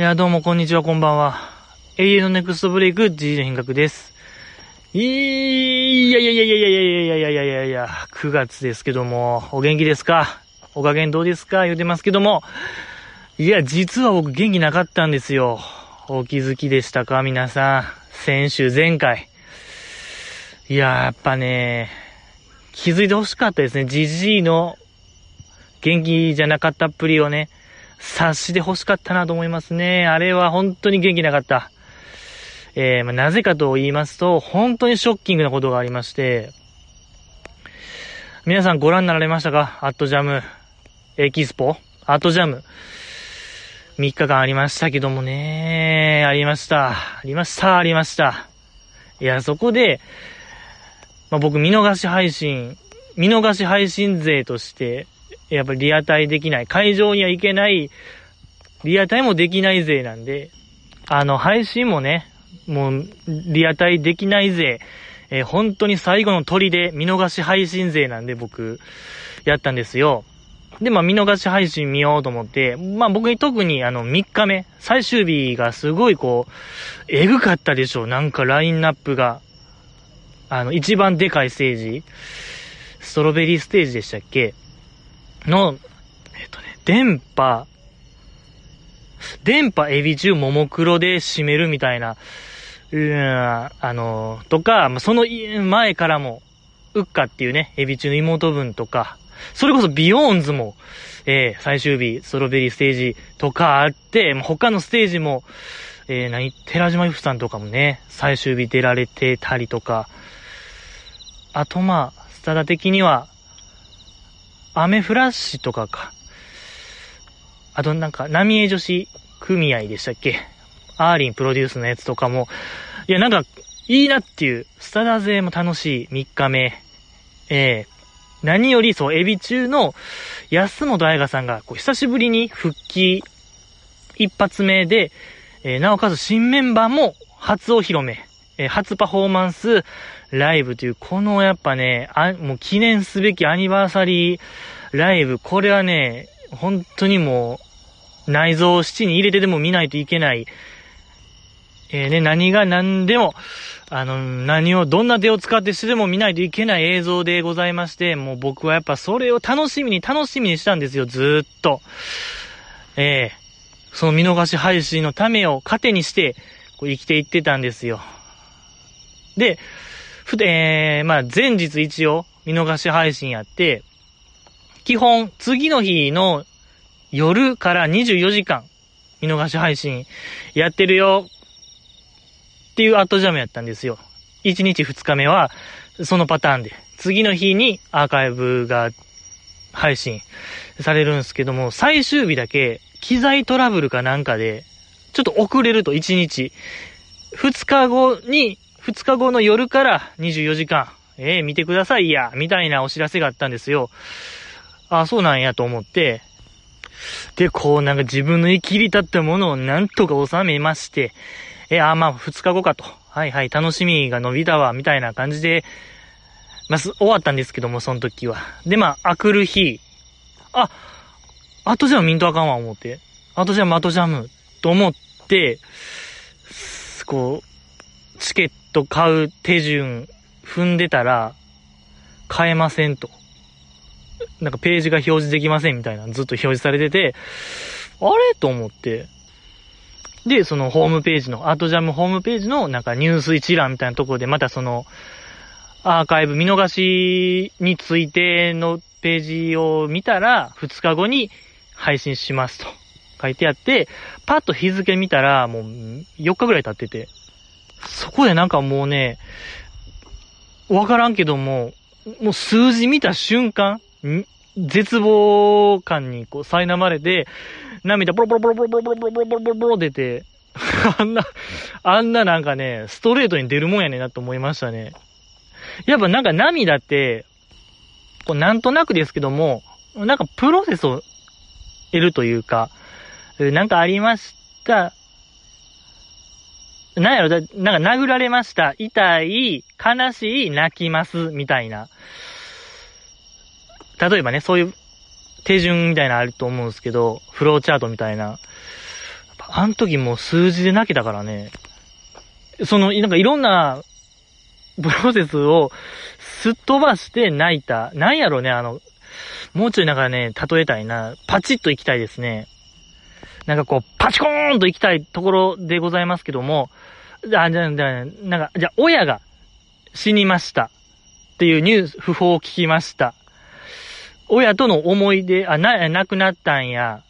いや、どうも、こんにちは、こんばんは。永遠のネクストブレイク、G の変革です。いやいやいやいやいやいやいやいやいやいやいや、9月ですけども、お元気ですか？お加減どうですか？言うてますけども、いや、実は僕元気なかったんですよ。お気づきでしたか？皆さん。先週、前回。いや、やっぱね、気づいてほしかったですね。じじいの元気じゃなかったっぷりをね、察して欲しかったなと思いますね。あれは本当に元気なかった。えー、まあ、なぜかと言いますと、本当にショッキングなことがありまして、皆さんご覧になられましたか？アットジャム、エキスポ？アットジャム。3日間ありましたけどもね、ありました。ありました、ありました。いや、そこで、まあ、僕見逃し配信、見逃し配信勢として、やっぱりリアタイできない。会場には行けない、リアタイもできない勢なんで、あの、配信もね、もう、リアタイできない勢、えー本当に最後の鳥で見逃し配信勢なんで僕、やったんですよ。で、まあ見逃し配信見ようと思って、まあ僕に特にあの3日目、最終日がすごいこう、えぐかったでしょ。なんかラインナップが、あの、一番でかいステージ、ストロベリーステージでしたっけ？の、えっとね、電波、電波エビ中ももクロで締めるみたいな、うーん、あの、とか、その前からも、 ukkaっていうね、エビ中の妹分とか、それこそビヨーンズも、えー、最終日、ストロベリーステージとかあって、まあ他のステージも、えー、何、寺島由布さんとかもね、最終日出られてたりとか、あとまあ、スタダ的には、アメフラッシュとかか。あとなんか、浪江女子組合でしたっけ？アーリンプロデュースのやつとかも、いやなんか、いいなっていう、スタダ勢も楽しい。3日目。ええ。何よりそう、エビ中の安本彩香さんが、こう、久しぶりに復帰一発目で、えーなおかつ新メンバーも初お披露目、え初パフォーマンスライブという、このやっぱね、あ、もう記念すべきアニバーサリーライブ、これはね、本当にもう、内臓を七に入れてでも見ないといけない、えーね、何が何でも、あの、何を、どんな手を使ってしてでも見ないといけない映像でございまして、もう僕はやっぱそれを楽しみに楽しみにしたんですよ、ずっと。ええその見逃し配信のためを糧にして、こう生きていってたんですよ。で、ふで、えー、まあ前日一応見逃し配信やって、基本次の日の夜から24時間見逃し配信やってるよっていうアットジャムやったんですよ。1日2日目はそのパターンで、次の日にアーカイブが配信されるんですけども、最終日だけ機材トラブルかなんかで、ちょっと遅れると1日。2日後に、2日後の夜から24時間、ええ見てくださいや、みたいなお知らせがあったんですよ。あ、そうなんやと思って、で、こうなんか自分の生きり立ったものをなんとか収めまして、え、あ、まあ、2日後かと。はいはい、楽しみが伸びたわ、みたいな感じで、まあ、終わったんですけども、その時は。で、まあ、あくる日、あ、あとじゃミントあかんわ、思って。あとじゃム、あとジャム、と思って、こう、チケット買う手順踏んでたら、買えませんと。なんかページが表示できませんみたいなずっと表示されてて、あれ？と思って。で、そのホームページの、アートジャムホームページのなんかニュース一覧みたいなところでまたその、アーカイブ見逃しについてのページを見たら、2日後に配信しますと書いてあって、パッと日付見たらもう4日ぐらい経ってて、そこでなんかもうね、わからんけども、もう数字見た瞬間、絶望感にこう苛まれて、涙ボロボロボロボロボロボロボロボロボロボロ出て、あんな、あんななんかね、ストレートに出るもんやねんなと思いましたね。やっぱなんか涙って、こうなんとなくですけども、なんかプロセスを得るというか、なんかありました。なんやろ、なんか殴られました。痛い、悲しい、泣きます、みたいな。例えばね、そういう手順みたいなあると思うんですけど、フローチャートみたいな。あの時もう数字で泣けたからね。その、なんかいろんなプロセスをすっ飛ばして泣いた。なんやろね、あの、もうちょいなんかね、例えたいな。パチッと行きたいですね。なんかこう、パチコーンと行きたいところでございますけども、あ、じゃあ、じゃあ、なんか、じゃあ、親が死にました。っていうニュース、訃報を聞きました。親との思い出、あ、な、亡くなったんや。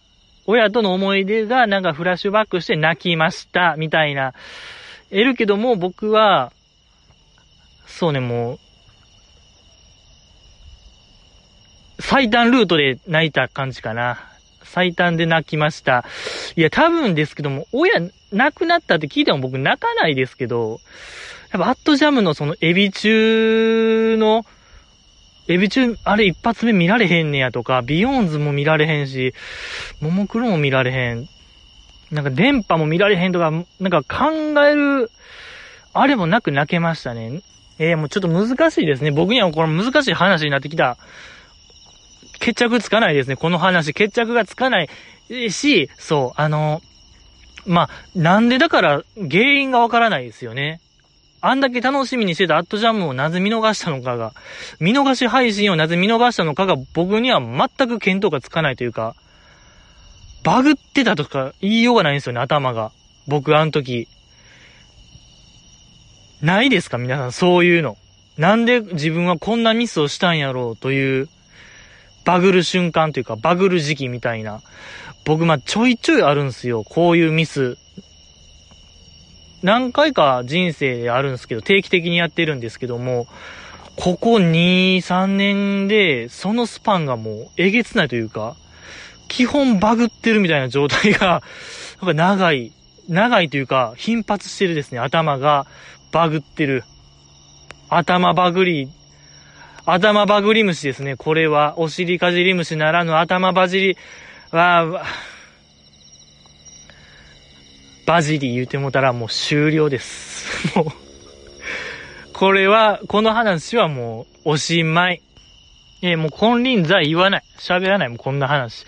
親との思い出がなんかフラッシュバックして泣きました、みたいな。得るけども、僕は、そうね、もう、最短ルートで泣いた感じかな。最短で泣きました。いや、多分ですけども、親、亡くなったって聞いても僕泣かないですけど、やっぱアットジャムのそのエビ中の、エビ中、あれ一発目見られへんねやとか、ビヨーンズも見られへんし、ももクロも見られへん。なんか電波も見られへんとか、なんか考える、あれもなく泣けましたね。えー、もうちょっと難しいですね。僕にはこれ難しい話になってきた。決着つかないですね。この話、決着がつかないし、そう、あの、まあ、なんでだから原因がわからないですよね。あんだけ楽しみにしてたアットジャムをなぜ見逃したのかが、見逃し配信をなぜ見逃したのかが僕には全く見当がつかないというか、バグってたとか言いようがないんですよね、頭が。僕あの時。ないですか皆さん、そういうの。なんで自分はこんなミスをしたんやろうという、バグる瞬間というか、バグる時期みたいな。僕、ま、ちょいちょいあるんすよ。こういうミス。何回か人生であるんですけど、定期的にやってるんですけども、ここ2、3年で、そのスパンがもうえげつないというか、基本バグってるみたいな状態が、なんか長い、長いというか、頻発してるですね。頭がバグってる。頭バグり、頭バグり虫ですね。これは、お尻かじり虫ならぬ頭バジリ、は、バジリ言うてもたらもう終了です。もうこれは、この話はもうおしまい。えもう金輪際言わない。喋らないもん、こんな話。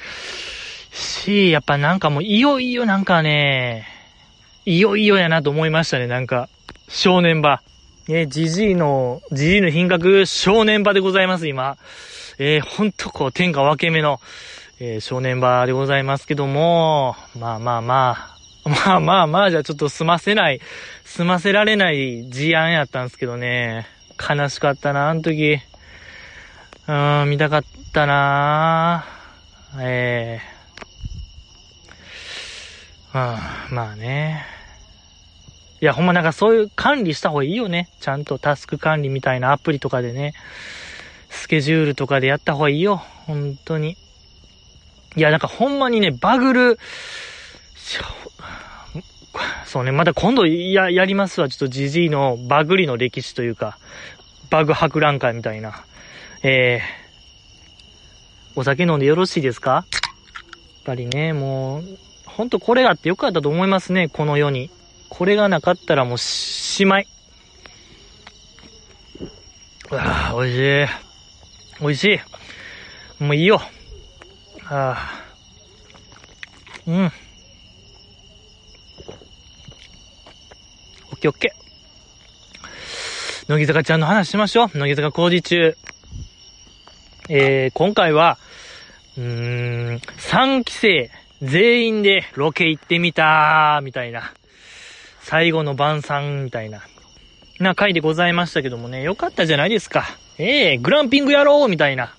し、やっぱなんかもういよいよなんかね、いよいよやなと思いましたね、なんか。正念場。えじじいの、じじいの品格、正念場でございます、今。えー、ほんとこう、天下分け目の、えー、正念場でございますけども、まあまあまあ、まあまあまあ、じゃあちょっと済ませない、済ませられない事案やったんですけどね。悲しかったな、あの時。うーん、見たかったなええー、うん、まあね。いや、ほんまなんかそういう管理した方がいいよね。ちゃんとタスク管理みたいなアプリとかでね。スケジュールとかでやった方がいいよ。本当に。いや、なんかほんまにね、バグる、そうね、また今度や、やりますわ。ちょっとジジイのバグりの歴史というか、バグ博覧会みたいな。えー、お酒飲んでよろしいですか？やっぱりね、もう、ほんとこれがあってよかったと思いますね、この世に。これがなかったらもうしまい。うわ美味しい。美味しい。もういいよ。ああ。うん。オッケーオッケー。乃木坂ちゃんの話しましょう。乃木坂工事中。えー、今回は、うーん、3期生全員でロケ行ってみたみたいな。最後の晩餐みたいな、な回でございましたけどもね、よかったじゃないですか。ええー、グランピングやろうみたいな。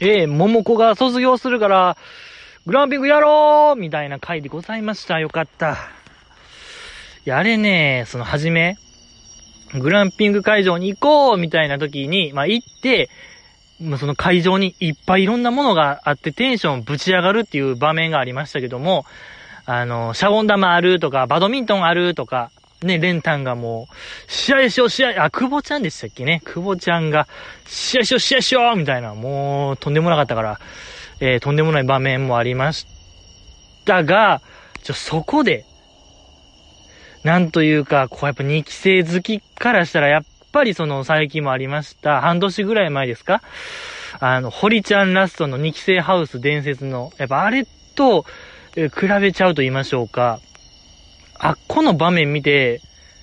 ええー、桃子が卒業するから、グランピングやろうみたいな回でございました。よかった。いや、あれね、その、はじめ、グランピング会場に行こうみたいな時に、まあ、行って、まあ、その会場にいっぱいいろんなものがあってテンションぶち上がるっていう場面がありましたけども、あの、シャボン玉あるとか、バドミントンあるとか、ね、レンタンがもう、試合しよう、試合、あ、久保ちゃんでしたっけね？久保ちゃんが、試合しよう、試合しようみたいな、もう、とんでもなかったから、えー、とんでもない場面もありましたが、ちょ、そこで、なんというか、こうやっぱ2期生好きからしたら、やっぱりその最近もありました、半年ぐらい前ですか？あの、堀ちゃんラストの2期生ハウス伝説の、やっぱあれと、比べちゃうと言いましょうか。あっこの場面見て、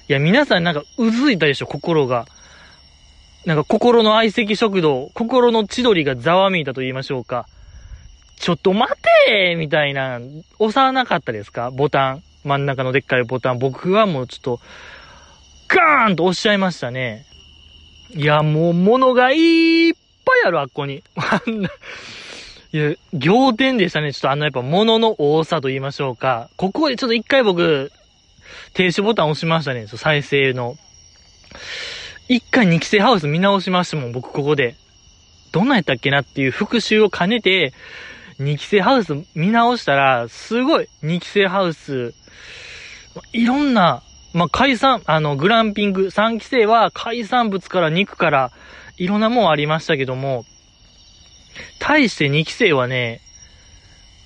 いや、皆さんなんかうずいたでしょ、心が。なんか心の相席食堂、心の千鳥がざわめいたと言いましょうか。ちょっと待てーみたいな、押さなかったですか？ボタン。真ん中のでっかいボタン。僕はもうちょっと、ガーンと押しちゃいましたね。いや、もう物がいっぱいある、あっこに。いや、仰天でしたね。ちょっとあのやっぱ物の多さと言いましょうか。ここでちょっと一回僕、停止ボタン押しましたね。再生の。一回二期生ハウス見直しましたもん、僕ここで。どんなんやったっけなっていう復習を兼ねて、二期生ハウス見直したら、すごい、二期生ハウス、いろんな、まあ、海産、あの、グランピング、三期生は海産物から肉から、いろんなもんありましたけども、対して二期生はね、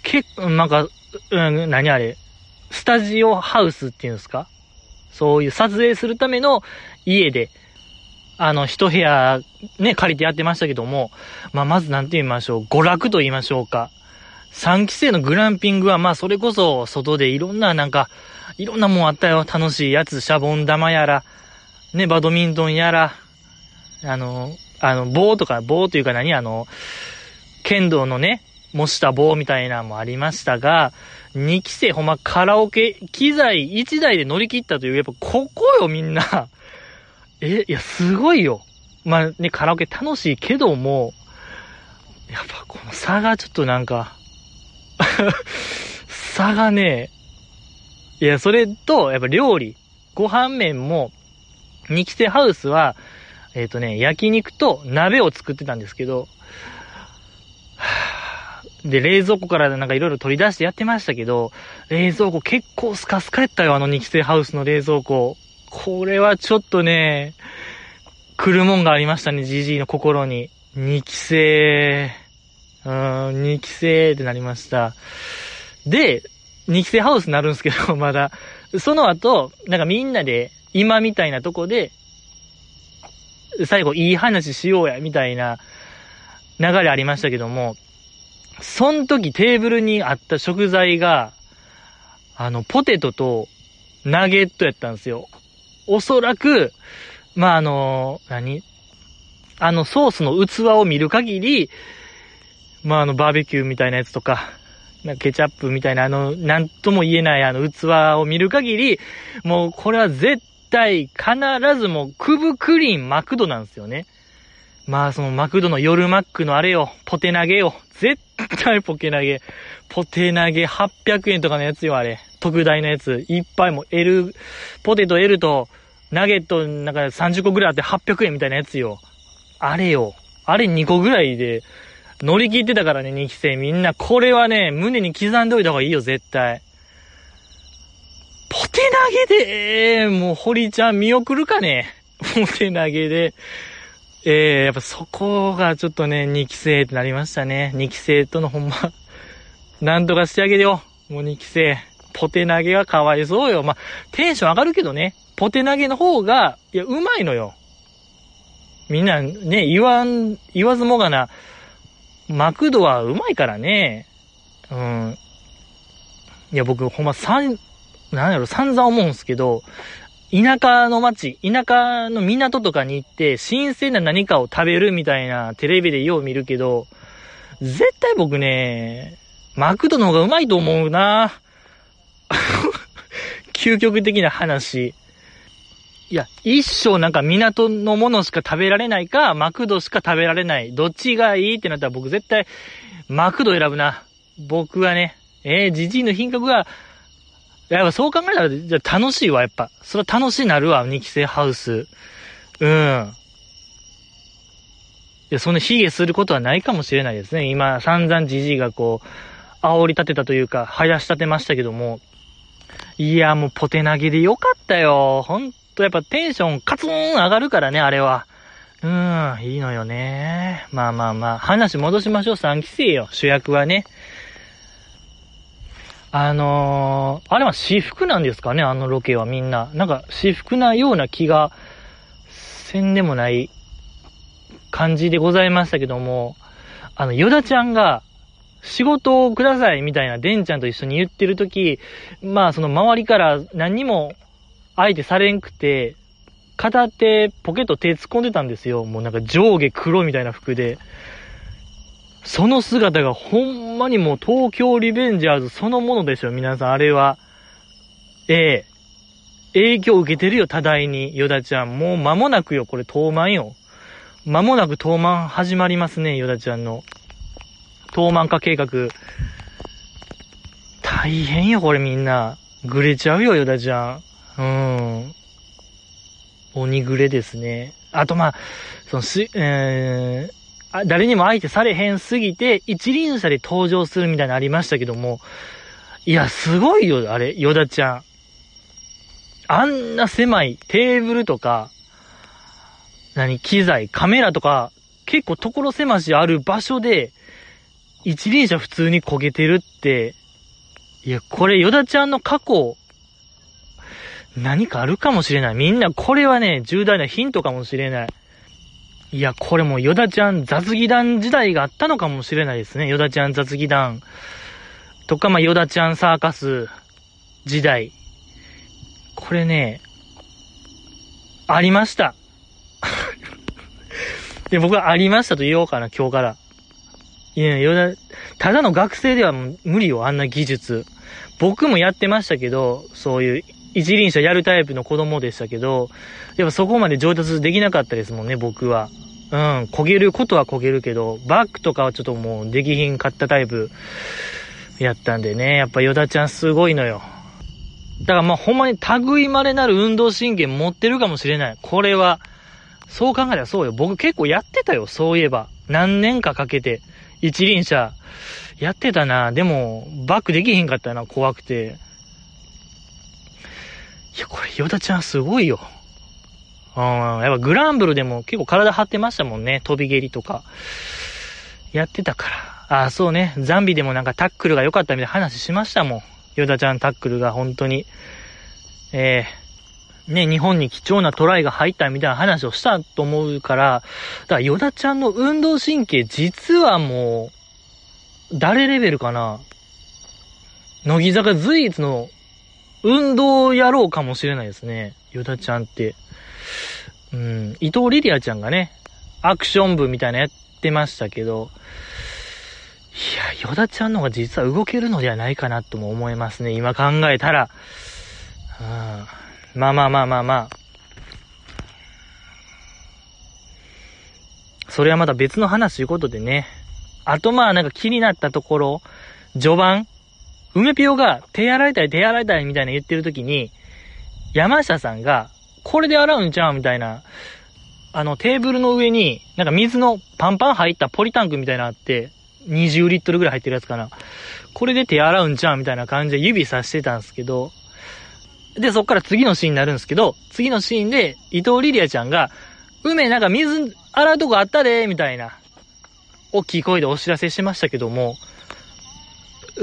結構、なんか、うん、何あれ、スタジオハウスっていうんですか？そういう撮影するための家で、あの、一部屋ね、借りてやってましたけども、まあ、まずなんて言いましょう、娯楽と言いましょうか。3期生のグランピングは、まあ、それこそ、外でいろんな、なんか、いろんなもんあったよ。楽しいやつ、シャボン玉やら、ね、バドミントンやら、あの、あの、棒とか、棒というか何？あの、剣道のね、模した棒みたいなのもありましたが、2期生ほんまカラオケ機材1台で乗り切ったという、やっぱここよみんな。え、いや、すごいよ。まあね、カラオケ楽しいけども、やっぱこの差がちょっとなんか 差がね、いや、それと、やっぱ料理、ご飯麺も、二期生ハウスは、えっ、ー、とね、焼肉と鍋を作ってたんですけど、で、冷蔵庫からなんかいろいろ取り出してやってましたけど、冷蔵庫結構スカスカやったよ、あの二期生ハウスの冷蔵庫。これはちょっとね、来るもんがありましたね、じじいの心に。二期生、うーん、二期生ってなりました。で、二期生ハウスになるんですけど、まだ。その後、なんかみんなで、今みたいなとこで、最後いい話しようや、みたいな流れありましたけども、その時テーブルにあった食材が、あの、ポテトとナゲットやったんですよ。おそらく、まあ、あの、何？あの、ソースの器を見る限り、まあ、あの、バーベキューみたいなやつとか、なんかケチャップみたいな、あの、なんとも言えないあの器を見る限り、もうこれは絶対、必ずもう、クブクリーンマクドなんですよね。まあそのマクドの夜マックのあれよ、ポテ投げよ。絶対ポケ投げ。ポテ投げ800円とかのやつよ、あれ。特大のやつ。いっぱいも L、ポテト L とナゲットなんか30個ぐらいあって800円みたいなやつよ。あれよ。あれ2個ぐらいで乗り切ってたからね、2期生みんな。これはね、胸に刻んでおいた方がいいよ、絶対。ポテ投げで、えー、もう堀ちゃん見送るかね。ポテ投げで。えー、やっぱそこがちょっとね、2期生ってなりましたね。2期生とのほんま、なんとかしてあげてよ。もう2期生。ポテ投げはかわいそうよ。まあ、テンション上がるけどね。ポテ投げの方が、いや、うまいのよ。みんなね、言わん、言わずもがな、マクドはうまいからね。うん。いや、僕、ほんま、さん、なんやろ、散々思うんすけど、田舎の町、田舎の港とかに行って、新鮮な何かを食べるみたいなテレビでよう見るけど、絶対僕ね、マクドの方がうまいと思うな。究極的な話。いや、一生なんか港のものしか食べられないか、マクドしか食べられない。どっちがいいってなったら僕絶対、マクド選ぶな。僕はね、えー、じじいの品格がやっぱそう考えたら、じゃ楽しいわ、やっぱ。それは楽しいなるわ、二期生ハウス。うん。いや、そんな卑下することはないかもしれないですね。今、散々じじいがこう、煽り立てたというか、生やし立てましたけども。いや、もうポテ投げでよかったよ。ほんと、やっぱテンションカツン上がるからね、あれは。うん、いいのよね。まあまあまあ、話戻しましょう、3期生よ。主役はね。あのー、あれは私服なんですかね、あのロケはみんな。なんか私服なような気がせんでもない感じでございましたけども、あの、ヨダちゃんが仕事をくださいみたいなデンちゃんと一緒に言ってるとき、まあその周りから何にも相手されんくて、片手ポケット手突っ込んでたんですよ。もうなんか上下黒みたいな服で。その姿がほんまにもう東京リベンジャーズそのものでしょ、皆さん、あれは。ええ影響受けてるよ、多大に、ヨダちゃん。もう間もなくよ、これ、東満よ。間もなく東満始まりますね、ヨダちゃんの。東満化計画。大変よ、これみんな。ぐれちゃうよ、ヨダちゃん。うん。鬼ぐれですね。あと、まあ、そのし、えー、あ誰にも相手されへんすぎて、一輪車で登場するみたいなのありましたけども、いや、すごいよ、あれ、ヨダちゃん。あんな狭いテーブルとか、何、機材、カメラとか、結構所狭しある場所で、一輪車普通に焦げてるって、いや、これ、ヨダちゃんの過去、何かあるかもしれない。みんな、これはね、重大なヒントかもしれない。いや、これもヨダちゃん雑技団時代があったのかもしれないですね。ヨダちゃん雑技団。とか、まあ、ヨダちゃんサーカス時代。これね、ありました。で、僕はありましたと言おうかな、今日から。いや、ヨダ、ただの学生では無理よ、あんな技術。僕もやってましたけど、そういう一輪車やるタイプの子供でしたけど、やっぱそこまで上達できなかったですもんね、僕は。うん、焦げることは焦げるけど、バックとかはちょっともうできひんかったタイプやったんでね、やっぱヨダちゃんすごいのよ。だからまあほんまに類まれなる運動神経持ってるかもしれない。これは。そう考えたらそうよ。僕結構やってたよ、そういえば。何年かかけて。一輪車。やってたな。でも、バックできひんかったな、怖くて。いや、これ、ヨダちゃんすごいよ。うん、やっぱグランブルでも結構体張ってましたもんね。飛び蹴りとか。やってたから。ああ、そうね。ザンビでもなんかタックルが良かったみたいな話しましたもん。ヨダちゃんタックルが本当に。ええー、ね、日本に貴重なトライが入ったみたいな話をしたと思うから、だからヨダちゃんの運動神経実はもう、誰レベルかな乃木坂随一の運動をやろうかもしれないですね。ヨダちゃんって。うん、伊藤リリアちゃんがね、アクション部みたいなやってましたけど、いや、ヨダちゃんの方が実は動けるのではないかなとも思いますね。今考えたら。うん、まあまあまあまあまあ。それはまた別の話ということでね。あとまあなんか気になったところ、序盤梅ピオが手洗いたい手洗いたいみたいな言ってる時に、山下さんが、これで洗うんちゃうみたいな、あのテーブルの上に、なんか水のパンパン入ったポリタンクみたいなのあって、20リットルぐらい入ってるやつかな。これで手洗うんちゃうみたいな感じで指さしてたんですけど、で、そっから次のシーンになるんですけど、次のシーンで伊藤リリアちゃんが、梅なんか水洗うとこあったでみたいな、大きい声でお知らせしましたけども、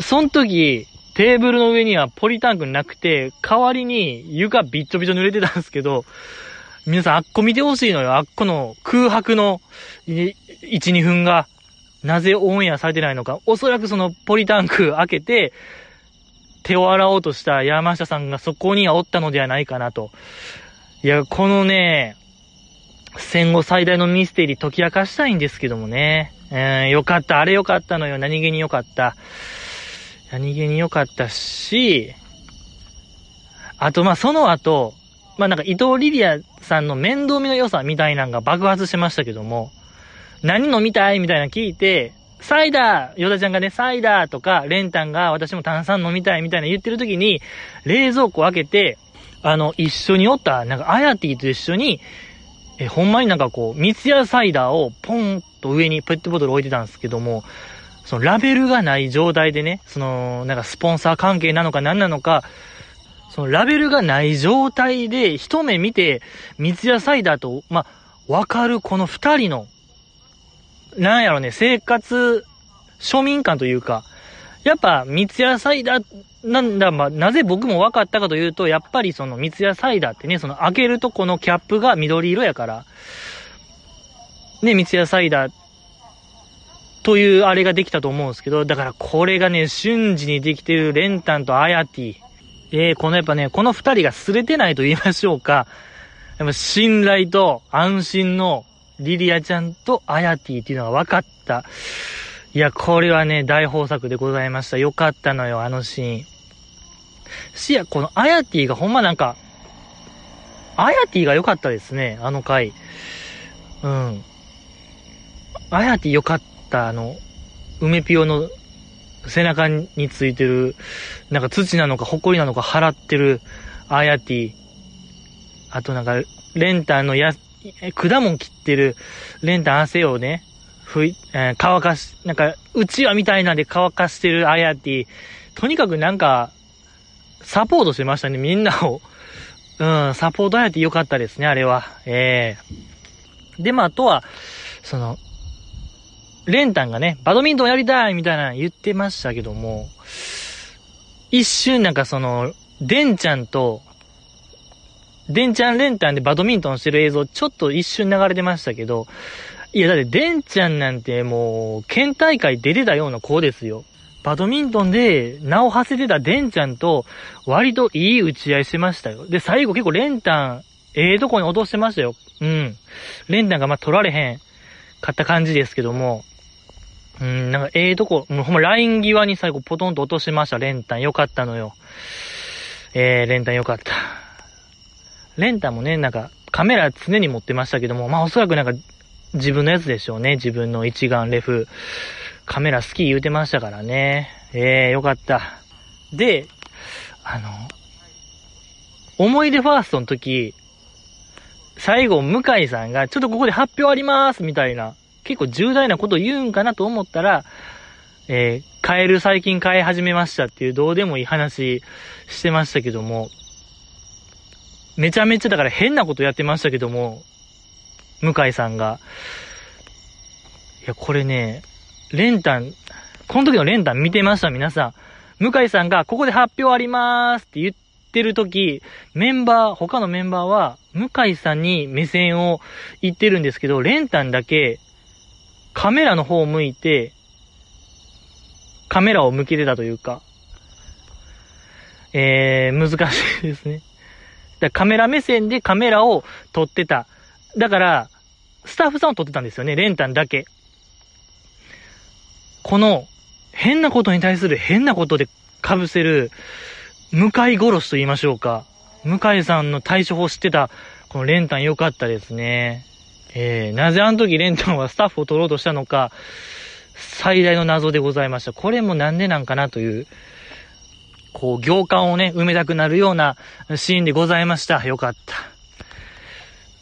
その時、テーブルの上にはポリタンクなくて、代わりに床びっちょびちょ濡れてたんですけど、皆さんあっこ見てほしいのよ。あっこの空白の1、2分が、なぜオンエアされてないのか。おそらくそのポリタンク開けて、手を洗おうとした山下さんがそこにはおったのではないかなと。いや、このね、戦後最大のミステリー解き明かしたいんですけどもね。えー、よかった。あれよかったのよ。何気によかった。何気に良かったし、あと、ま、その後、まあ、なんか伊藤リリアさんの面倒見の良さみたいなのが爆発しましたけども、何飲みたいみたいな聞いて、サイダーヨダちゃんがね、サイダーとか、レンタンが私も炭酸飲みたいみたいな言ってる時に、冷蔵庫開けて、あの、一緒におった、なんか、アヤティと一緒に、え、ほんまになんかこう、三ツ矢サイダーをポンと上にペットボトル置いてたんですけども、そのラベルがない状態でね、その、なんかスポンサー関係なのか何なのか、そのラベルがない状態で一目見て、三ツ矢サイダーと、ま、わかるこの二人の、なんやろね、生活、庶民感というか、やっぱ三ツ矢サイダー、なんだ、ま、なぜ僕も分かったかというと、やっぱりその三ツ矢サイダーってね、その開けるとこのキャップが緑色やから、ね、三ツ矢サイダーというあれができたと思うんですけど、だからこれがね、瞬時にできてるレンタンとアヤティ。えー、このやっぱね、この二人が擦れてないと言いましょうか。やっぱ信頼と安心のリリアちゃんとアヤティっていうのが分かった。いや、これはね、大豊作でございました。よかったのよ、あのシーン。しや、このアヤティがほんまなんか、アヤティが良かったですね、あの回。うん。アヤティ良かった、あの、梅ピオの背中についてる、なんか土なのか埃なのか払ってるアヤティ。あとなんか、レンタンのや、果物切ってる、レンタン汗をね、ふい、えー、乾かし、なんか、うちわみたいなんで乾かしてるアヤティ。とにかくなんか、サポートしてましたね、みんなを。うん、サポートアヤティ良かったですね、あれは。ええー、で、まあ、あとは、その、レンタンがね、バドミントンやりたいみたいな言ってましたけども、一瞬なんかその、デンちゃんと、デンちゃんレンタンでバドミントンしてる映像、ちょっと一瞬流れてましたけど、いやだってデンちゃんなんてもう、県大会出てたような子ですよ。バドミントンで名を馳せてたデンちゃんと割といい打ち合いしてましたよ。で、最後結構レンタン、ええー、とこに落としてましたよ。うん。レンタンがま取られへんかった感じですけども、うん、なんかええとこ、もうほんまライン際に最後ポトンと落としました、レンタン。よかったのよ。えー、レンタンよかった。レンタンもね、なんかカメラ常に持ってましたけども、まあおそらくなんか自分のやつでしょうね。自分の一眼レフ。カメラ好き言うてましたからね。ええー、よかった。で、あの、思い出ファーストの時、最後、向井さんが、ちょっとここで発表ありますみたいな結構重大なこと言うんかなと思ったら、えー、カエル最近飼い始めましたっていうどうでもいい話してましたけども、めちゃめちゃだから変なことやってましたけども、向井さんが。いや、これね、レンタン、この時のレンタン見てました皆さん。向井さんがここで発表ありまーすって言ってる時、メンバー、他のメンバーは、向井さんに目線を言ってるんですけど、レンタンだけ、カメラの方を向いて、カメラを向けてたというか、えー、難しいですね。だカメラ目線でカメラを撮ってた。だから、スタッフさんを撮ってたんですよね、レンタンだけ。この、変なことに対する変なことで被せる、向井殺しと言いましょうか。向井さんの対処法知ってた、このレンタン良かったですね。えー、なぜあの時レントンはスタッフを取ろうとしたのか、最大の謎でございました。これもなんでなんかなという、こう、行間をね、埋めたくなるようなシーンでございました。よかった。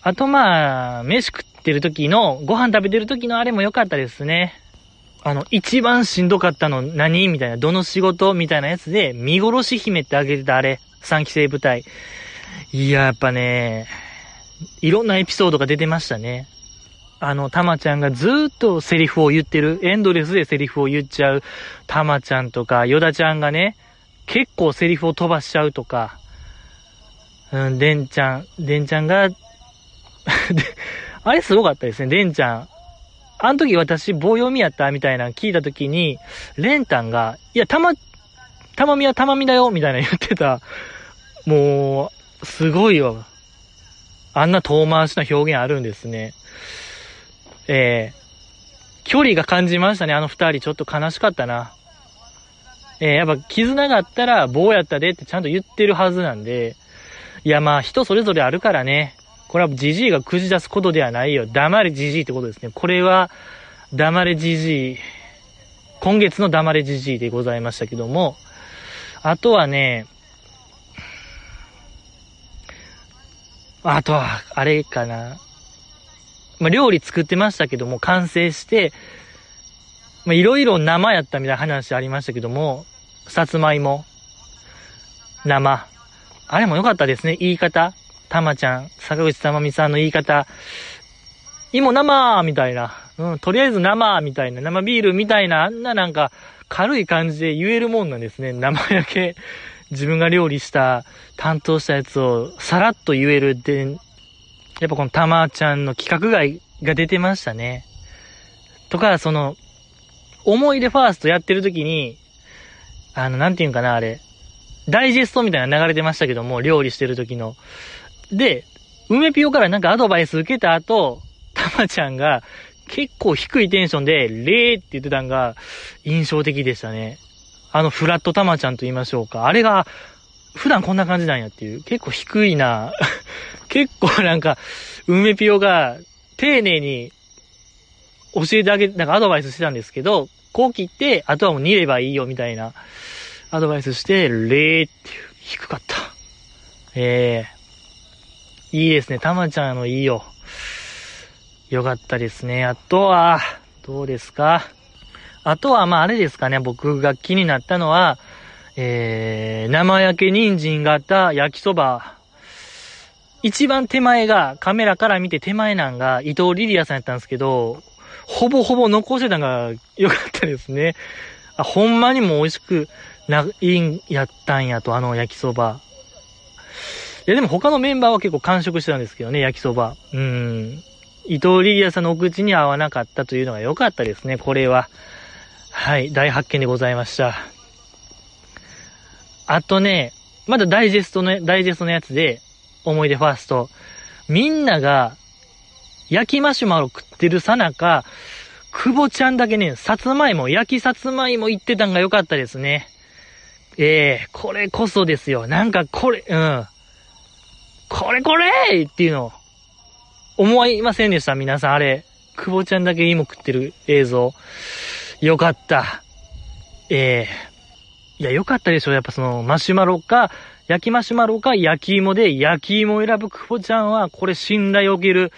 あとまあ、飯食ってる時の、ご飯食べてる時のあれも良かったですね。あの、一番しんどかったの何みたいな、どの仕事みたいなやつで、見殺し姫ってあげてたあれ、3期生部隊。いや、やっぱね、いろんなエピソードが出てましたね。あの、たまちゃんがずっとセリフを言ってる、エンドレスでセリフを言っちゃう、たまちゃんとか、ヨダちゃんがね、結構セリフを飛ばしちゃうとか、うん、デンちゃん、デンちゃんが あれすごかったですね、デンちゃん。あの時私棒読みやったみたいな聞いた時に、レンタンが、いや、たま、たまみはたまみだよみたいな言ってた。もう、すごいわ。あんな遠回しな表現あるんですね。えー、距離が感じましたね、あの二人。ちょっと悲しかったな。えー、やっぱ絆があったら棒やったでってちゃんと言ってるはずなんで、いやまあ人それぞれあるからね。これはジジイがくじ出すことではないよ。黙れジジイってことですね。これは、黙れジジイ。今月の黙れジジイでございましたけども、あとはね、あとは、あれかな。まあ、料理作ってましたけども、完成して、まあ、いろいろ生やったみたいな話ありましたけども、さつまいも、生。あれも良かったですね、言い方。たまちゃん、坂口たまみさんの言い方。芋生みたいな。うん、とりあえず生みたいな。生ビールみたいな、あんななんか、軽い感じで言えるもんなんですね。生焼け。自分が料理した、担当したやつをさらっと言えるって、やっぱこのたまちゃんの規格外が出てましたね。とか、その、思い出ファーストやってる時に、あの、なんていうんかな、あれ、ダイジェストみたいな流れてましたけども、料理してる時の。で、梅ピオからなんかアドバイス受けた後、たまちゃんが結構低いテンションで、レーって言ってたんが印象的でしたね。あのフラットたまちゃんと言いましょうか。あれが、普段こんな感じなんやっていう。結構低いな。結構なんか、梅ピオが丁寧に教えてあげ、なんかアドバイスしてたんですけど、こう切って、あとはもう煮ればいいよみたいなアドバイスして、レーっていう、低かった。ええー、いいですね。たまちゃんのいいよ。よかったですね。あとは、どうですか？あとは、まあ、あれですかね。僕が気になったのは、えー、生焼け人参型焼きそば。一番手前が、カメラから見て手前なんが、伊藤リリアさんやったんですけど、ほぼほぼ残してたのが良かったですね。あ、ほんまにも美味しくな、いんやったんやと、あの焼きそば。いや、でも他のメンバーは結構完食してたんですけどね、焼きそば。うん。伊藤リリアさんのお口に合わなかったというのが良かったですね、これは。はい、大発見でございました。あとね、まだダイジェストの、ダイジェストのやつで、思い出ファースト。みんなが、焼きマシュマロ食ってるさなか、久保ちゃんだけね、さつまいも、焼きさつまいも言ってたんが良かったですね。ええー、これこそですよ。なんかこれ、うん。これこれっていうの、思いませんでした皆さん、あれ。久保ちゃんだけ芋食ってる映像。よかった。ええー、いや、よかったでしょ。やっぱその、マシュマロか、焼きマシュマロか焼き芋で焼き芋を選ぶ久保ちゃんは、これ信頼を受ける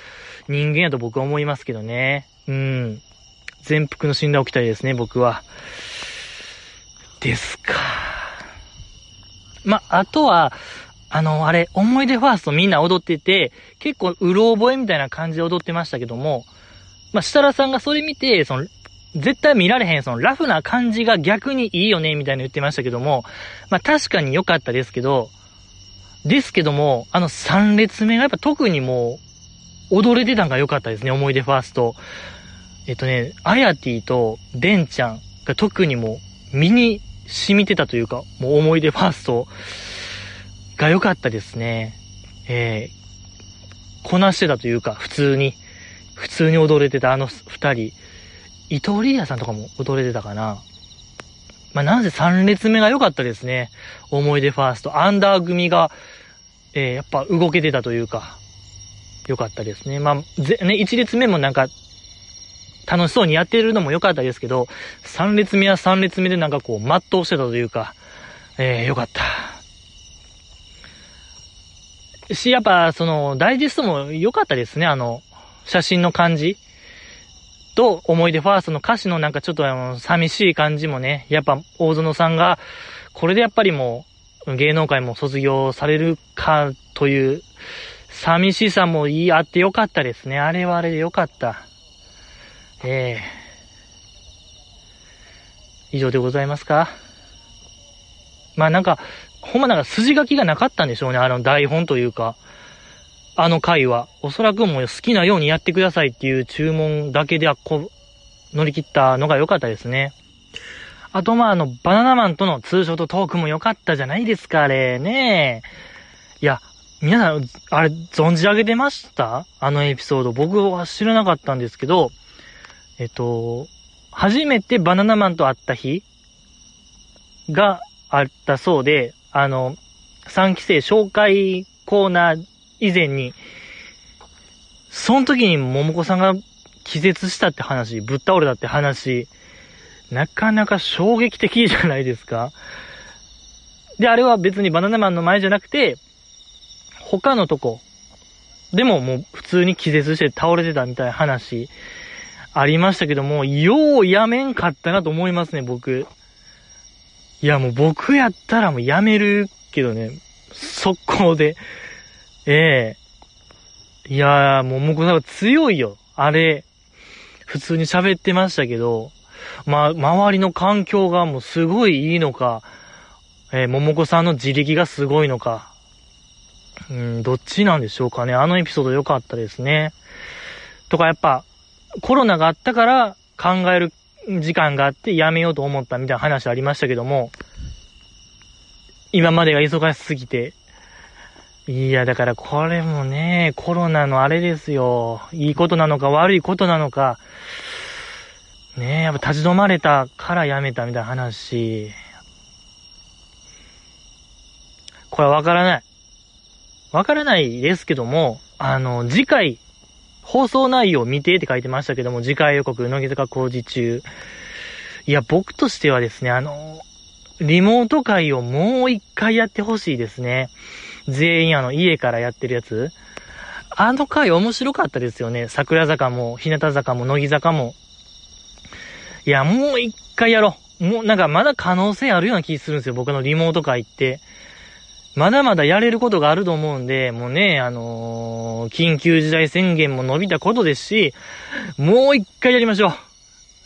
人間やと僕は思いますけどね。うん。全幅の信頼を置きたいですね、僕は。ですか。ま、あとは、あの、あれ、思い出ファーストみんな踊ってて、結構、うろ覚えみたいな感じで踊ってましたけども、まあ、設楽さんがそれ見て、その、絶対見られへん、その、ラフな感じが逆にいいよね、みたいな言ってましたけども、まあ、確かに良かったですけど、ですけども、あの3列目がやっぱ特にもう、踊れてたんが良かったですね、思い出ファースト。えっとね、アヤティとデンちゃんが特にもう、身に染みてたというか、もう思い出ファーストが良かったですね。えー、こなしてたというか、普通に、普通に踊れてたあの二人、伊藤リリアさんとかも踊れてたかな。まあ、なぜ3列目が良かったですね。思い出ファースト。アンダー組が、えー、やっぱ動けてたというか、良かったですね。まあ、ね、1列目もなんか、楽しそうにやってるのも良かったですけど、3列目は3列目でなんかこう、全うしてたというか、えー、良かった。し、やっぱ、その、ダイジェストも良かったですね、あの、写真の感じ。と、思い出ファーストの歌詞のなんかちょっとあの、寂しい感じもね、やっぱ、大園さんが、これでやっぱりもう、芸能界も卒業されるかという、寂しさもいい、あってよかったですね。あれはあれでよかった。ええー、以上でございますか？まあなんか、ほんまなんか筋書きがなかったんでしょうね、あの台本というか。あの回は。おそらくもう好きなようにやってくださいっていう注文だけではこ、乗り切ったのが良かったですね。あとまああの、バナナマンとのツーショットトークも良かったじゃないですか、あれね。いや、皆さん、あれ、存じ上げてました？あのエピソード。僕は知らなかったんですけど、えっと、初めてバナナマンと会った日があったそうで、あの、3期生紹介コーナー以前に、その時に桃子さんが気絶したって話、ぶっ倒れたって話、なかなか衝撃的じゃないですかで、あれは別にバナナマンの前じゃなくて、他のとこ、でももう普通に気絶して倒れてたみたいな話、ありましたけども、ようやめんかったなと思いますね、僕。いや、もう僕やったらもうやめるけどね、速攻で。ええー、いやー、ももこさんは強いよ。あれ、普通に喋ってましたけど、まあ、周りの環境がもうすごいいいのか、えー、ももこさんの自力がすごいのか、うん、どっちなんでしょうかね。あのエピソード良かったですね。とかやっぱ、コロナがあったから考える時間があってやめようと思ったみたいな話ありましたけども、今までが忙しすぎて、いや、だからこれもね、コロナのあれですよ。いいことなのか悪いことなのか。ねえ、やっぱ立ち止まれたからやめたみたいな話。これわからない。わからないですけども、あの、次回、放送内容見てって書いてましたけども、次回予告、乃木坂工事中。いや、僕としてはですね、あの、リモート会をもう一回やってほしいですね。全員あの、家からやってるやつ。あの回面白かったですよね。桜坂も、日向坂も、乃木坂も。いや、もう一回やろう。もうなんかまだ可能性あるような気するんですよ。僕のリモート会って。まだまだやれることがあると思うんで、もうね、あのー、緊急事態宣言も伸びたことですし、もう一回やりましょう。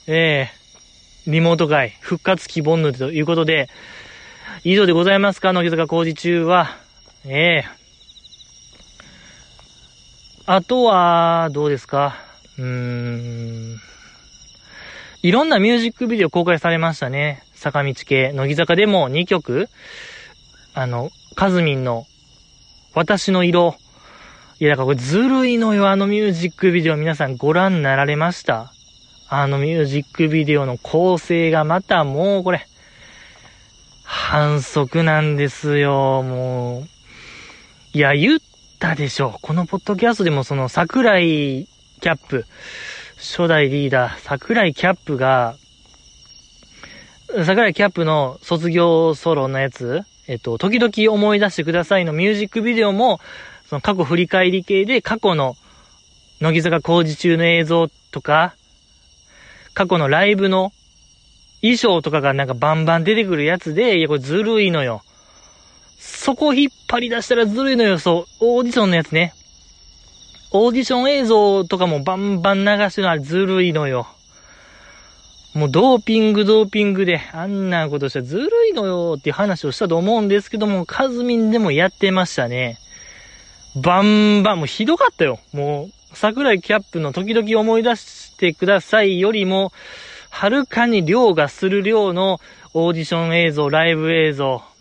ええー、リモート会、復活希望ぬということで、以上でございますか、乃木坂工事中は。ええあとは、どうですか？うーん。いろんなミュージックビデオ公開されましたね。坂道系。乃木坂でも2曲。あの、カズミンの、私の色。いや、だからこれずるいのよ。あのミュージックビデオ皆さんご覧になられました？あのミュージックビデオの構成がまたもうこれ、反則なんですよ。もう、いや、言ったでしょ。このポッドキャストでもその桜井キャップ、初代リーダー、桜井キャップが、桜井キャップの卒業ソロのやつ、えっと、時々思い出してくださいのミュージックビデオも、その過去振り返り系で過去の乃木坂工事中の映像とか、過去のライブの衣装とかがなんかバンバン出てくるやつで、いや、これずるいのよ。そこ引っ張り出したらずるいのよ、そう。オーディションのやつね。オーディション映像とかもバンバン流してるのはずるいのよ。もうドーピングドーピングであんなことしたらずるいのよっていう話をしたと思うんですけども、カズミンでもやってましたね。バンバン、もうひどかったよ。もう、桜井キャップの時々思い出してくださいよりも、はるかに量がする量のオーディション映像、ライブ映像、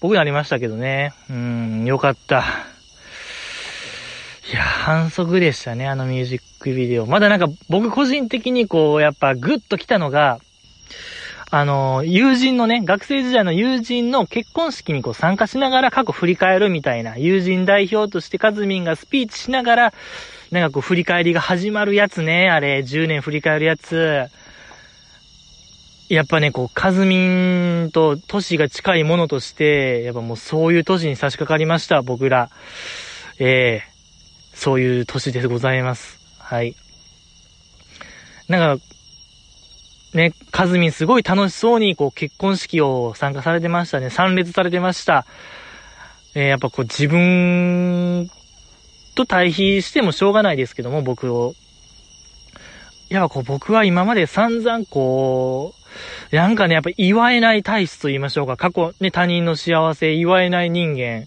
僕なりましたけどね。うん、よかった。いや、反則でしたね、あのミュージックビデオ。まだなんか僕個人的にこう、やっぱグッと来たのが、あの、友人のね、学生時代の友人の結婚式にこう参加しながら過去振り返るみたいな、友人代表としてカズミンがスピーチしながら、なんかこう振り返りが始まるやつね、あれ、10年振り返るやつ。やっぱね、こう、カズミンと年が近いものとして、やっぱもうそういう年に差し掛かりました、僕ら。ええー、そういう年でございます。はい。なんか、ね、カズミンすごい楽しそうに、こう、結婚式を参加されてましたね。参列されてました。えー、やっぱこう、自分と対比してもしょうがないですけども、僕を。やっぱこう、僕は今まで散々こう、なんかね、やっぱ祝えない体質と言いましょうか。過去、ね、他人の幸せ祝えない人間。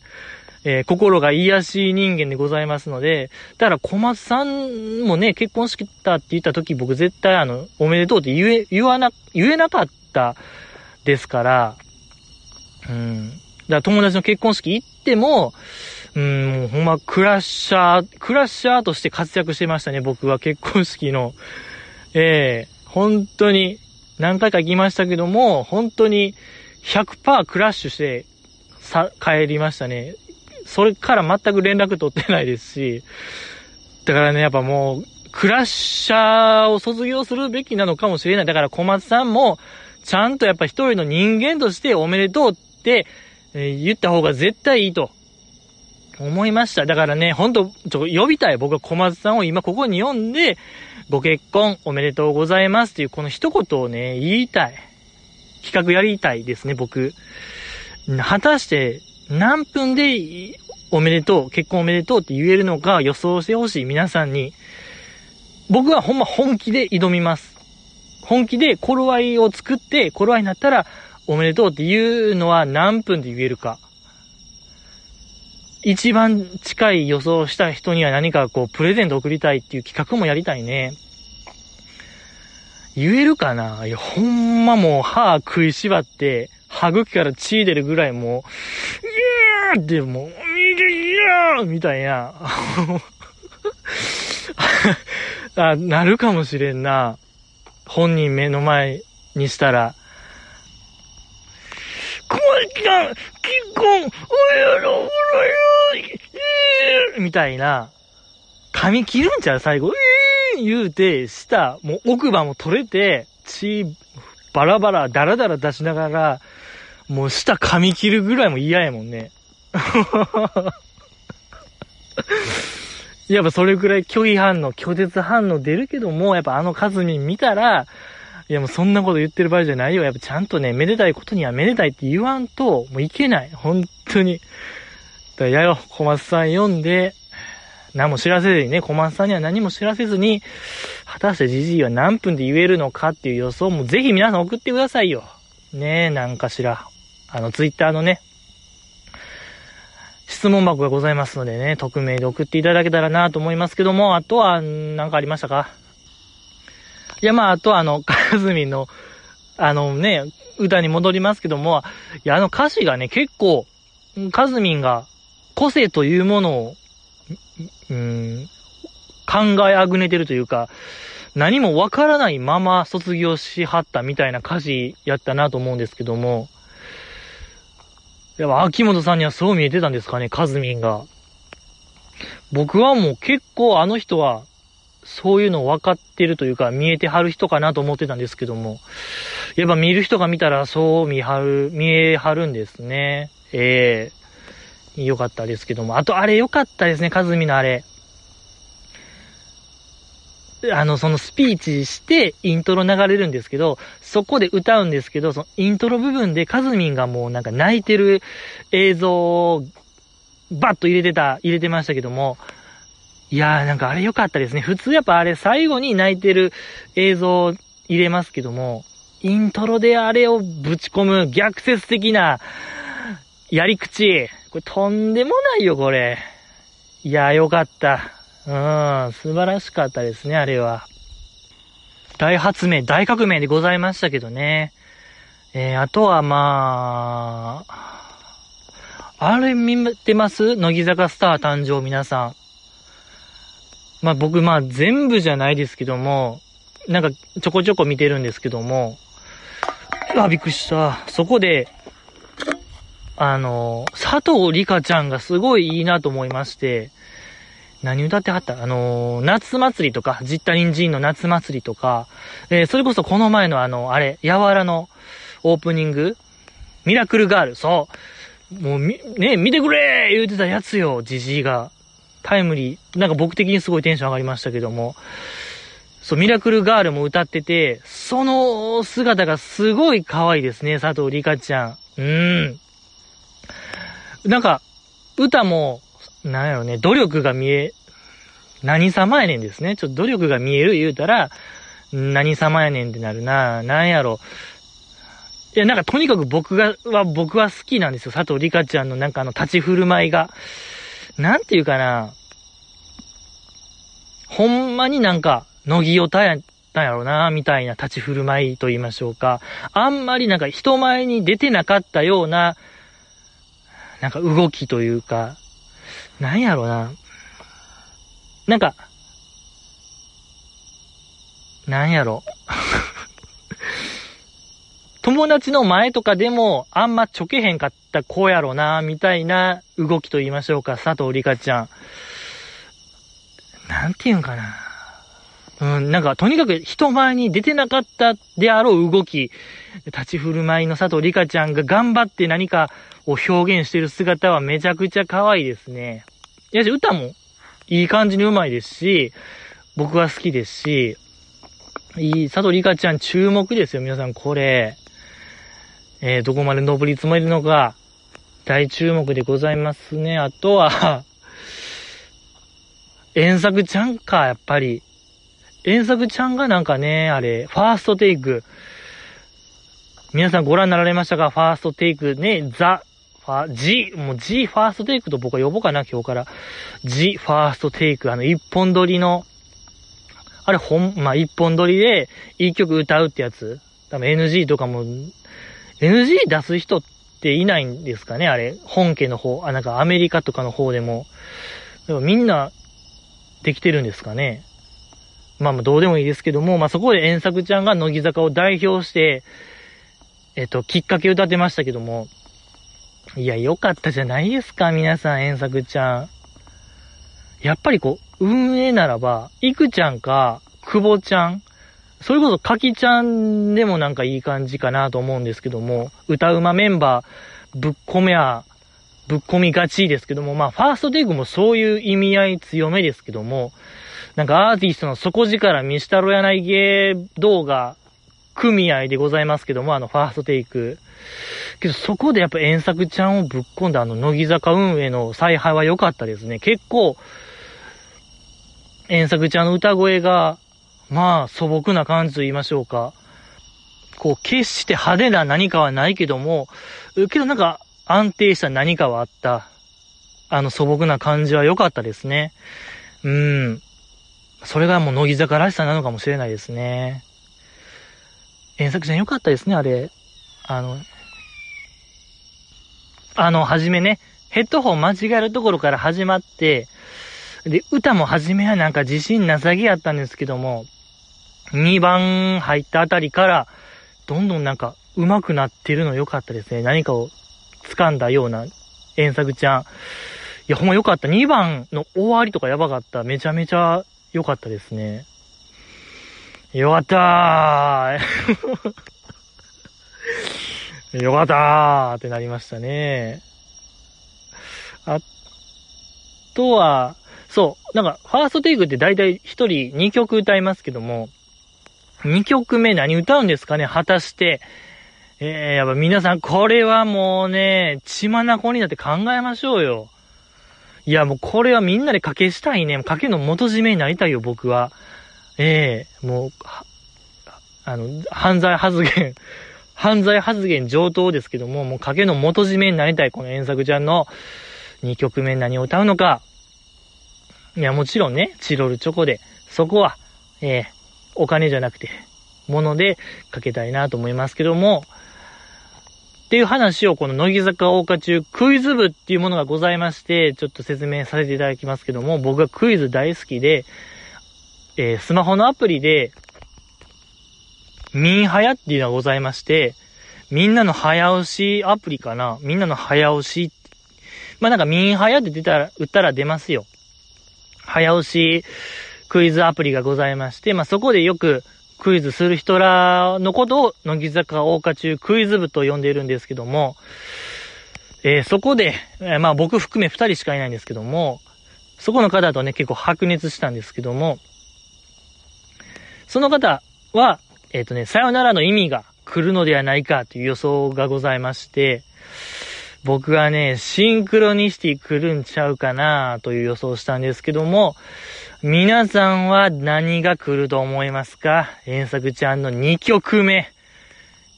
えー、心が癒しい人間でございますので、だから小松さんもね、結婚式だって言った時僕絶対あの、おめでとうって言え、言わな、言えなかったですから、うん。だから友達の結婚式行っても、うん、ほんまクラッシャー、クラッシャーとして活躍してましたね、僕は結婚式の。ええー、本当に、何回か行きましたけども、本当に100%クラッシュして、さ、帰りましたね。それから全く連絡取ってないですし、だからね、やっぱもう、クラッシャーを卒業するべきなのかもしれない。だから小松さんも、ちゃんとやっぱ一人の人間としておめでとうって、えー、言った方が絶対いいと。思いました。だからね、ほんと、ちょ、呼びたい。僕は小松さんを今ここに呼んで、ご結婚おめでとうございますっていうこの一言をね、言いたい。企画やりたいですね、僕。果たして何分でおめでとう、結婚おめでとうって言えるのか予想してほしい皆さんに。僕はほんま本気で挑みます。本気で頃合いを作って、頃合いになったらおめでとうっていうのは何分で言えるか。一番近い予想した人には何かこう、プレゼント送りたいっていう企画もやりたいね。言えるかな？いや、ほんまもう歯食いしばって、歯茎から血出るぐらいもう、いやーってもう、見ていやーみたいな。あ、なるかもしれんな。本人目の前にしたら。小町さん、結婚、おやろ、おろよみたいな。髪切るんちゃう？最後。えー言うて、舌、もう奥歯も取れて、血、バラバラ、ダラダラ出しながら、もう舌噛み切るぐらいも嫌やもんね。やっぱそれくらい拒否反応、拒絶反応出るけども、やっぱあのカズミ見たら、いやもうそんなこと言ってる場合じゃないよ。やっぱちゃんとね、めでたいことにはめでたいって言わんと、もういけない。本当に。だやよ、小松さん読んで、何も知らせずにね、小松さんには何も知らせずに、果たしてじじいは何分で言えるのかっていう予想もぜひ皆さん送ってくださいよ。ねえ、なんかしら。あの、ツイッターのね、質問箱がございますのでね、匿名で送っていただけたらなと思いますけども、あとは、何かありましたか？いや、まあ、あとはあの、カズミの、あのね、歌に戻りますけども、いや、あの歌詞がね、結構、カズミンが個性というものをうん、考えあぐねてるというか、何もわからないまま卒業しはったみたいな歌詞やったなと思うんですけども、やっぱ秋元さんにはそう見えてたんですかね、カズミンが。僕はもう結構あの人は、そういうの分かってるというか、見えてはる人かなと思ってたんですけども、やっぱ見る人が見たらそう見はる、見えはるんですね。ええ良かったですけども。あと、あれ良かったですね、カズミのあれ。あの、そのスピーチしてイントロ流れるんですけど、そこで歌うんですけど、そのイントロ部分でカズミンがもうなんか泣いてる映像をバッと入れてた、入れてましたけども、いやーなんかあれ良かったですね。普通やっぱあれ最後に泣いてる映像を入れますけども、イントロであれをぶち込む逆説的なやり口。これとんでもないよ、これ。いや、よかった。うん、素晴らしかったですね、あれは。大発明、大革命でございましたけどね。えー、あとはまあ、あれ見てます？乃木坂スター誕生皆さん。まあ僕まあ全部じゃないですけども、なんかちょこちょこ見てるんですけども、あ、びっくりした。そこで、あの、佐藤里香ちゃんがすごいいいなと思いまして、何歌ってはった？あの夏祭りとか、実体人参の夏祭りとか、えー、それこそこの前のあの、あれ、やわらのオープニングミラクルガール、そう。もうみ、ね、見てくれ言うてたやつよ、じじいが。タイムリー。なんか僕的にすごいテンション上がりましたけども。そう、ミラクルガールも歌ってて、その姿がすごい可愛いですね、佐藤里香ちゃん。うん。なんか、歌も、なんやろね、努力が見え、何様やねんですね。ちょっと努力が見える言うたら、何様やねんってなるな。なんやろ。いや、なんかとにかく僕が、は、僕は好きなんですよ。佐藤里香ちゃんのなんかあの立ち振る舞いが。なんていうかな。ほんまになんか、乃木をたやったんやろうな、みたいな立ち振る舞いと言いましょうか。あんまりなんか人前に出てなかったような、なんか動きというか、なんやろな。なんか、なんやろ。友達の前とかでもあんまちょけへんかった子やろな、みたいな動きと言いましょうか、佐藤里香ちゃん。なんて言うんかな。うん、なんか、とにかく人前に出てなかったであろう動き、立ち振る舞いの佐藤里香ちゃんが頑張って何かを表現してる姿はめちゃくちゃ可愛いですね。いやし、歌もいい感じに上手いですし、僕は好きですし、いい、佐藤里香ちゃん注目ですよ、皆さん、これ。えー、どこまで登り積もるのか、大注目でございますね。あとは、遠作ちゃんか、やっぱり。遠作ちゃんがなんかね、あれ、ファーストテイク。皆さんご覧になられましたかファーストテイクね、ザ、ファ、G、もう G ファーストテイクと僕は呼ぼうかな、今日から。G ファーストテイク、あの、一本撮りの、あれ、ほん、まあ、一本撮りで、一曲歌うってやつ。多分 NG とかも、NG 出す人っていないんですかね、あれ。本家の方、あ、なんかアメリカとかの方でも。でもみんな、できてるんですかね。まあまあどうでもいいですけども、まあそこで遠作ちゃんが乃木坂を代表して、えっと、きっかけ歌ってましたけども、いや、良かったじゃないですか、皆さん、遠作ちゃん。やっぱりこう、運営ならば、いくちゃんか、くぼちゃん、それこそかきちゃんでもなんかいい感じかなと思うんですけども、歌うまメンバー、ぶっ込めゃ、ぶっ込みがちですけども、まあ、ファーストテイクもそういう意味合い強めですけども、なんかアーティストの底力見したろやない芸動画、組合でございますけども、あの、ファーストテイク。けど、そこでやっぱ遠作ちゃんをぶっ込んだあの、乃木坂運営の采配は良かったですね。結構、遠作ちゃんの歌声が、まあ、素朴な感じと言いましょうか。こう、決して派手な何かはないけども、けどなんか、安定した何かはあった。あの素朴な感じは良かったですね。うん。それがもう乃木坂らしさなのかもしれないですね。遠作ちゃ良かったですね、あれ。あの、あの、はじめね、ヘッドホン間違えるところから始まって、で、歌もはじめはなんか自信なさげやったんですけども、2番入ったあたりから、どんどんなんか上手くなってるの良かったですね。何かを掴んだような遠作ちゃん。いや、ほんま良かった。2番の終わりとかやばかった。めちゃめちゃ良かったですね。よかったーよかったーってなりましたね。あとは、そう、なんか、ファーストテイクって大体1人2曲歌いますけども、2曲目何歌うんですかね？果たして。えー、やっぱ皆さん、これはもうね、血まなこになって考えましょうよ。いや、もうこれはみんなで賭けしたいね。賭けの元締めになりたいよ、僕は。ええー、もう、あの、犯罪発言、犯罪発言上等ですけども、もう賭けの元締めになりたい、この遠作ちゃんの2曲目何を歌うのか。いや、もちろんね、チロルチョコで、そこは、ええー、お金じゃなくて、ものでかけたいなと思いますけども、っていう話をこの乃木坂大花中クイズ部っていうものがございまして、ちょっと説明させていただきますけども、僕がクイズ大好きで、えー、スマホのアプリで、ミンハヤっていうのがございまして、みんなの早押しアプリかな？みんなの早押し。まあ、なんかミンハヤって出たら、打ったら出ますよ。早押しクイズアプリがございまして、まあ、そこでよくクイズする人らのことを、乃木坂大花中クイズ部と呼んでいるんですけども、えー、そこで、えー、まあ僕含め二人しかいないんですけども、そこの方とね、結構白熱したんですけども、その方は、えっ、ー、とね、さよならの意味が来るのではないかという予想がございまして、僕はね、シンクロニシティ来るんちゃうかなという予想したんですけども、皆さんは何が来ると思いますか？遠作ちゃんの2曲目。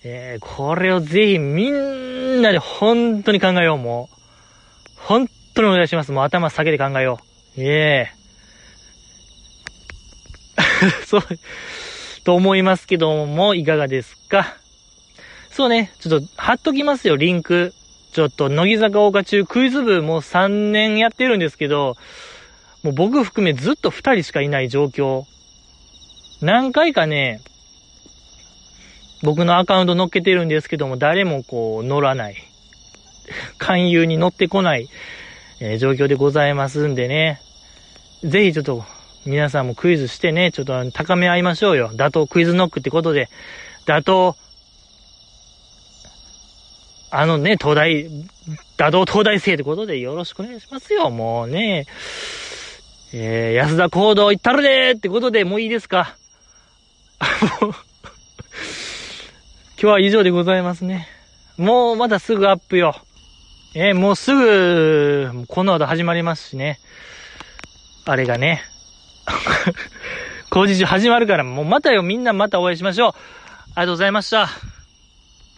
えー、これをぜひみんなで本当に考えよう、もう。本当にお願いします。もう頭下げて考えよう。ええー、そう、と思いますけども、いかがですか？そうね、ちょっと貼っときますよ、リンク。ちょっと、乃木坂大花中クイズ部もう3年やってるんですけど、もう僕含めずっと二人しかいない状況。何回かね、僕のアカウント乗っけてるんですけども、誰もこう乗らない。勧誘に乗ってこない、えー、状況でございますんでね。ぜひちょっと皆さんもクイズしてね、ちょっと高め合いましょうよ。打倒クイズノックってことで、打倒、あのね、東大、打倒東大生ってことでよろしくお願いしますよ、もうね。えー、安田行動行ったるでーってことでもういいですか 今日は以上でございますね。もうまたすぐアップよ。えーもうすぐ、この後始まりますしね。あれがね。工事中始まるから、もうまたよ、みんなまたお会いしましょう。ありがとうございました。